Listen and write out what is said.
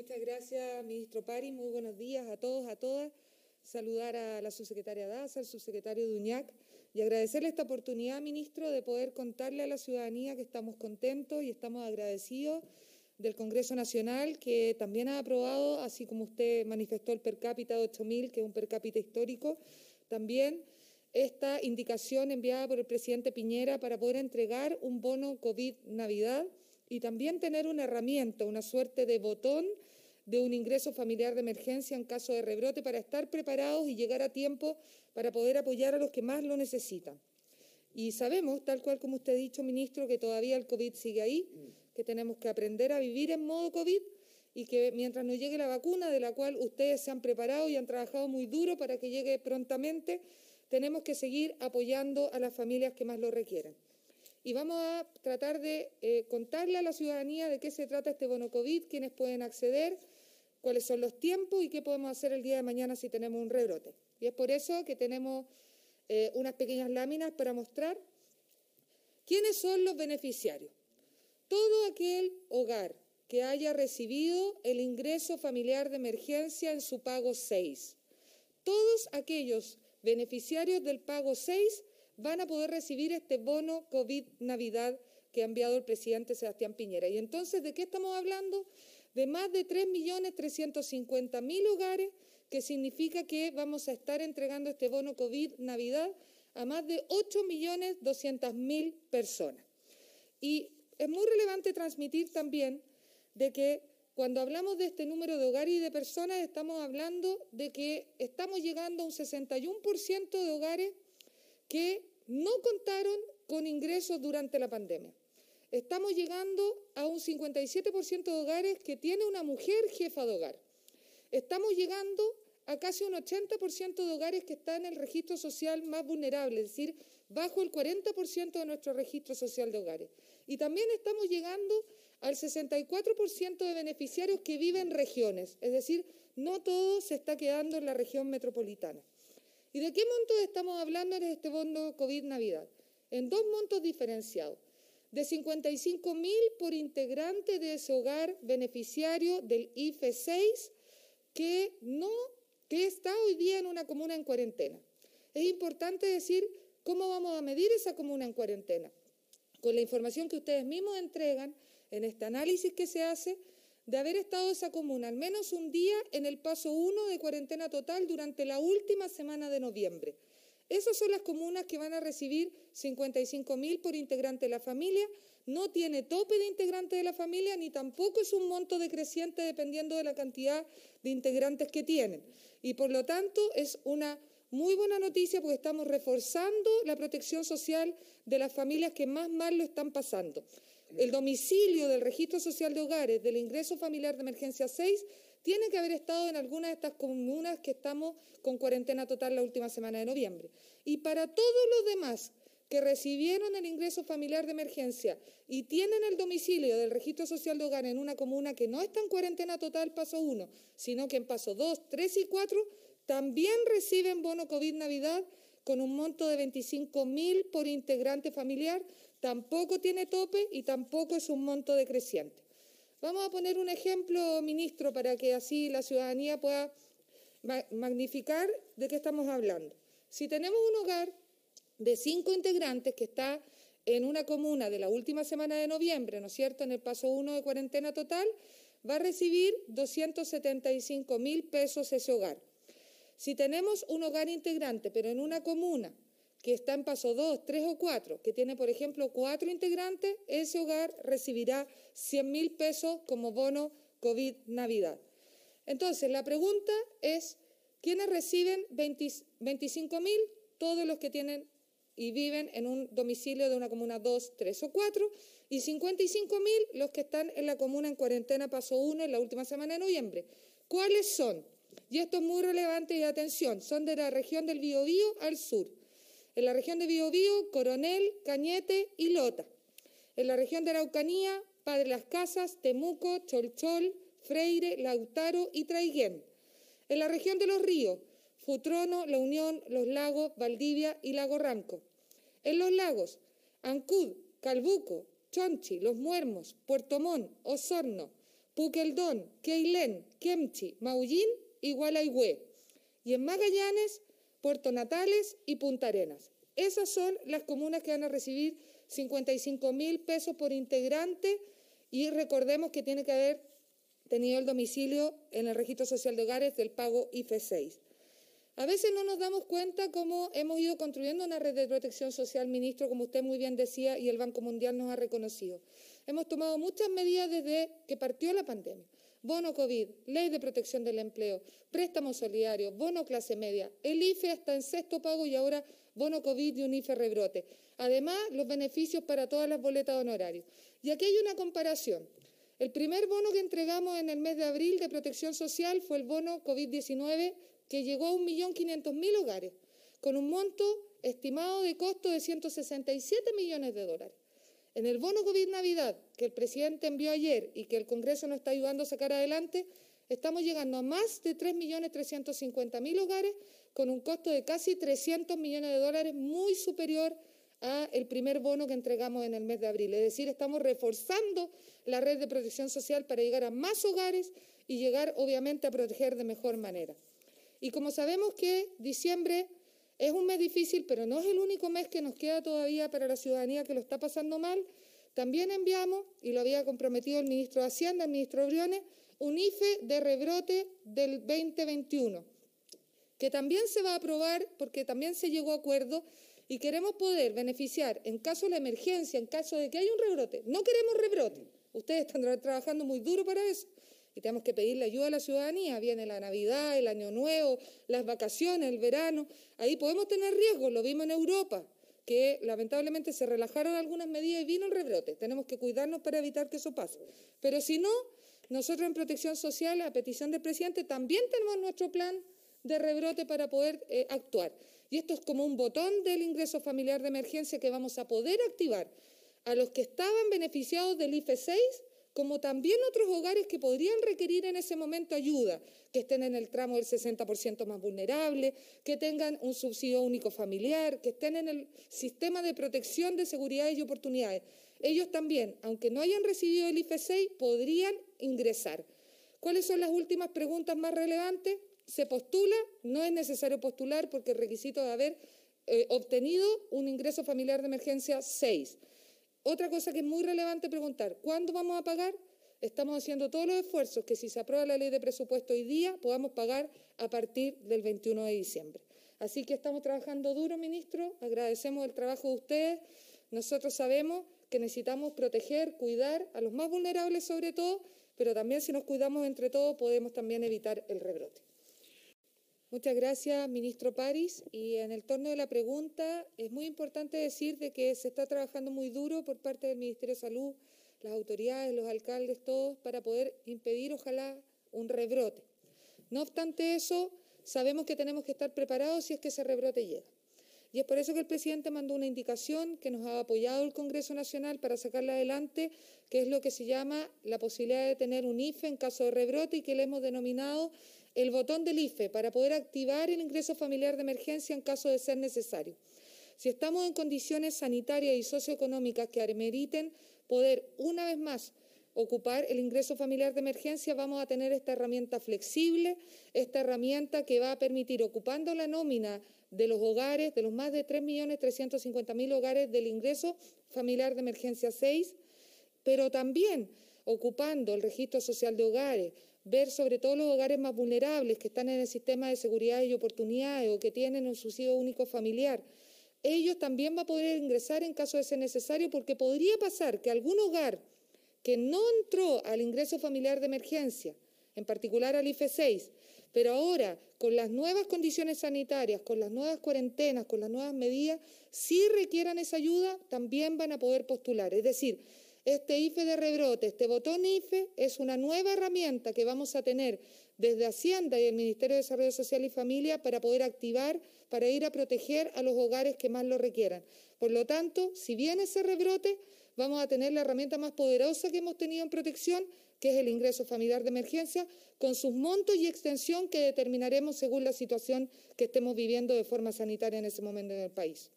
Muchas gracias, ministro Pari. Muy buenos días a todos, a todas. Saludar a la subsecretaria Daza, al subsecretario Duñac y agradecerle esta oportunidad, ministro, de poder contarle a la ciudadanía que estamos contentos y estamos agradecidos del Congreso Nacional, que también ha aprobado, así como usted manifestó el per cápita de 8.000, que es un per cápita histórico, también esta indicación enviada por el presidente Piñera para poder entregar un bono COVID Navidad y también tener una herramienta, una suerte de botón de un ingreso familiar de emergencia en caso de rebrote para estar preparados y llegar a tiempo para poder apoyar a los que más lo necesitan. Y sabemos, tal cual como usted ha dicho, ministro, que todavía el COVID sigue ahí, que tenemos que aprender a vivir en modo COVID y que mientras nos llegue la vacuna, de la cual ustedes se han preparado y han trabajado muy duro para que llegue prontamente, tenemos que seguir apoyando a las familias que más lo requieren. Y vamos a tratar de eh, contarle a la ciudadanía de qué se trata este bono COVID, quiénes pueden acceder, cuáles son los tiempos y qué podemos hacer el día de mañana si tenemos un rebrote. Y es por eso que tenemos eh, unas pequeñas láminas para mostrar quiénes son los beneficiarios. Todo aquel hogar que haya recibido el ingreso familiar de emergencia en su pago 6. Todos aquellos beneficiarios del pago 6 van a poder recibir este bono COVID Navidad que ha enviado el presidente Sebastián Piñera. Y entonces, ¿de qué estamos hablando? De más de 3.350.000 hogares, que significa que vamos a estar entregando este bono COVID Navidad a más de 8.200.000 personas. Y es muy relevante transmitir también de que cuando hablamos de este número de hogares y de personas, estamos hablando de que estamos llegando a un 61% de hogares que no contaron con ingresos durante la pandemia. Estamos llegando a un 57% de hogares que tiene una mujer jefa de hogar. Estamos llegando a casi un 80% de hogares que están en el registro social más vulnerable, es decir, bajo el 40% de nuestro registro social de hogares. Y también estamos llegando al 64% de beneficiarios que viven en regiones, es decir, no todo se está quedando en la región metropolitana. ¿Y de qué montos estamos hablando en este bono COVID Navidad? En dos montos diferenciados. De 55 mil por integrante de ese hogar beneficiario del IFE 6 que no que está hoy día en una comuna en cuarentena. Es importante decir cómo vamos a medir esa comuna en cuarentena. Con la información que ustedes mismos entregan en este análisis que se hace de haber estado esa comuna al menos un día en el paso 1 de cuarentena total durante la última semana de noviembre. Esas son las comunas que van a recibir 55 mil por integrante de la familia. No tiene tope de integrante de la familia ni tampoco es un monto decreciente dependiendo de la cantidad de integrantes que tienen. Y por lo tanto es una muy buena noticia porque estamos reforzando la protección social de las familias que más mal lo están pasando. El domicilio del registro social de hogares del ingreso familiar de emergencia 6 tiene que haber estado en alguna de estas comunas que estamos con cuarentena total la última semana de noviembre. Y para todos los demás que recibieron el ingreso familiar de emergencia y tienen el domicilio del registro social de hogar en una comuna que no está en cuarentena total paso 1, sino que en paso 2, 3 y 4, también reciben bono COVID Navidad con un monto de 25 mil por integrante familiar, tampoco tiene tope y tampoco es un monto decreciente. Vamos a poner un ejemplo, ministro, para que así la ciudadanía pueda magnificar de qué estamos hablando. Si tenemos un hogar de cinco integrantes que está en una comuna de la última semana de noviembre, ¿no es cierto?, en el paso uno de cuarentena total, va a recibir 275 mil pesos ese hogar. Si tenemos un hogar integrante, pero en una comuna que está en paso 2, 3 o 4, que tiene, por ejemplo, cuatro integrantes, ese hogar recibirá 100 mil pesos como bono COVID Navidad. Entonces, la pregunta es, ¿quiénes reciben 25 mil? Todos los que tienen y viven en un domicilio de una comuna 2, 3 o 4, y 55 mil los que están en la comuna en cuarentena paso 1 en la última semana de noviembre. ¿Cuáles son? Y esto es muy relevante y atención, son de la región del Biobío al sur. En la región de Biobío, Coronel, Cañete y Lota. En la región de Araucanía, Padre Las Casas, Temuco, Cholchol, Freire, Lautaro y Traiguén. En la región de los ríos, Futrono, La Unión, Los Lagos, Valdivia y Lago Ranco. En los lagos, Ancud, Calbuco, Chonchi, Los Muermos, Puerto Montt, Osorno, Puqueldón, Keilén, Kemchi, Maullín y Gualaihue. Y en Magallanes, Puerto Natales y Punta Arenas. Esas son las comunas que van a recibir 55 mil pesos por integrante y recordemos que tiene que haber tenido el domicilio en el registro social de hogares del pago IFE 6. A veces no nos damos cuenta cómo hemos ido construyendo una red de protección social, ministro, como usted muy bien decía, y el Banco Mundial nos ha reconocido. Hemos tomado muchas medidas desde que partió la pandemia. Bono COVID, ley de protección del empleo, préstamos solidarios, bono clase media, el IFE hasta en sexto pago y ahora bono COVID y un IFE rebrote. Además, los beneficios para todas las boletas de honorarios. Y aquí hay una comparación. El primer bono que entregamos en el mes de abril de protección social fue el bono COVID-19 que llegó a 1.500.000 hogares, con un monto estimado de costo de 167 millones de dólares. En el bono COVID Navidad, que el presidente envió ayer y que el Congreso nos está ayudando a sacar adelante, estamos llegando a más de 3.350.000 hogares con un costo de casi 300 millones de dólares, muy superior al primer bono que entregamos en el mes de abril. Es decir, estamos reforzando la red de protección social para llegar a más hogares y llegar, obviamente, a proteger de mejor manera. Y como sabemos que diciembre es un mes difícil, pero no es el único mes que nos queda todavía para la ciudadanía que lo está pasando mal, también enviamos, y lo había comprometido el ministro de Hacienda, el ministro Briones, un IFE de rebrote del 2021, que también se va a aprobar porque también se llegó a acuerdo y queremos poder beneficiar en caso de emergencia, en caso de que haya un rebrote. No queremos rebrote. Ustedes están trabajando muy duro para eso tenemos que pedirle ayuda a la ciudadanía. Viene la Navidad, el Año Nuevo, las vacaciones, el verano. Ahí podemos tener riesgos, lo vimos en Europa, que lamentablemente se relajaron algunas medidas y vino el rebrote. Tenemos que cuidarnos para evitar que eso pase. Pero si no, nosotros en Protección Social, a petición del presidente, también tenemos nuestro plan de rebrote para poder eh, actuar. Y esto es como un botón del ingreso familiar de emergencia que vamos a poder activar a los que estaban beneficiados del IFE 6, como también otros hogares que podrían requerir en ese momento ayuda, que estén en el tramo del 60% más vulnerable, que tengan un subsidio único familiar, que estén en el sistema de protección de seguridades y oportunidades. Ellos también, aunque no hayan recibido el IFE 6, podrían ingresar. ¿Cuáles son las últimas preguntas más relevantes? se postula, no es necesario postular porque el requisito de haber eh, obtenido un ingreso familiar de emergencia 6. Otra cosa que es muy relevante preguntar, ¿cuándo vamos a pagar? Estamos haciendo todos los esfuerzos que si se aprueba la ley de presupuesto hoy día podamos pagar a partir del 21 de diciembre. Así que estamos trabajando duro, ministro, agradecemos el trabajo de ustedes. Nosotros sabemos que necesitamos proteger, cuidar a los más vulnerables sobre todo, pero también si nos cuidamos entre todos podemos también evitar el rebrote. Muchas gracias, ministro París. Y en el torno de la pregunta, es muy importante decir de que se está trabajando muy duro por parte del Ministerio de Salud, las autoridades, los alcaldes, todos, para poder impedir, ojalá, un rebrote. No obstante eso, sabemos que tenemos que estar preparados si es que ese rebrote llega. Y es por eso que el presidente mandó una indicación que nos ha apoyado el Congreso Nacional para sacarla adelante, que es lo que se llama la posibilidad de tener un IFE en caso de rebrote y que le hemos denominado el botón del IFE para poder activar el ingreso familiar de emergencia en caso de ser necesario. Si estamos en condiciones sanitarias y socioeconómicas que ameriten poder una vez más ocupar el ingreso familiar de emergencia, vamos a tener esta herramienta flexible, esta herramienta que va a permitir, ocupando la nómina de los hogares, de los más de 3.350.000 hogares del ingreso familiar de emergencia 6, pero también ocupando el registro social de hogares, ver sobre todo los hogares más vulnerables que están en el sistema de seguridad y oportunidades o que tienen un subsidio único familiar. Ellos también van a poder ingresar en caso de ser necesario porque podría pasar que algún hogar que no entró al ingreso familiar de emergencia, en particular al IFE 6, pero ahora con las nuevas condiciones sanitarias, con las nuevas cuarentenas, con las nuevas medidas, si requieran esa ayuda, también van a poder postular. Es decir, este IFE de rebrote, este botón IFE, es una nueva herramienta que vamos a tener desde Hacienda y el Ministerio de Desarrollo Social y Familia para poder activar, para ir a proteger a los hogares que más lo requieran. Por lo tanto, si viene ese rebrote, vamos a tener la herramienta más poderosa que hemos tenido en protección, que es el ingreso familiar de emergencia, con sus montos y extensión que determinaremos según la situación que estemos viviendo de forma sanitaria en ese momento en el país.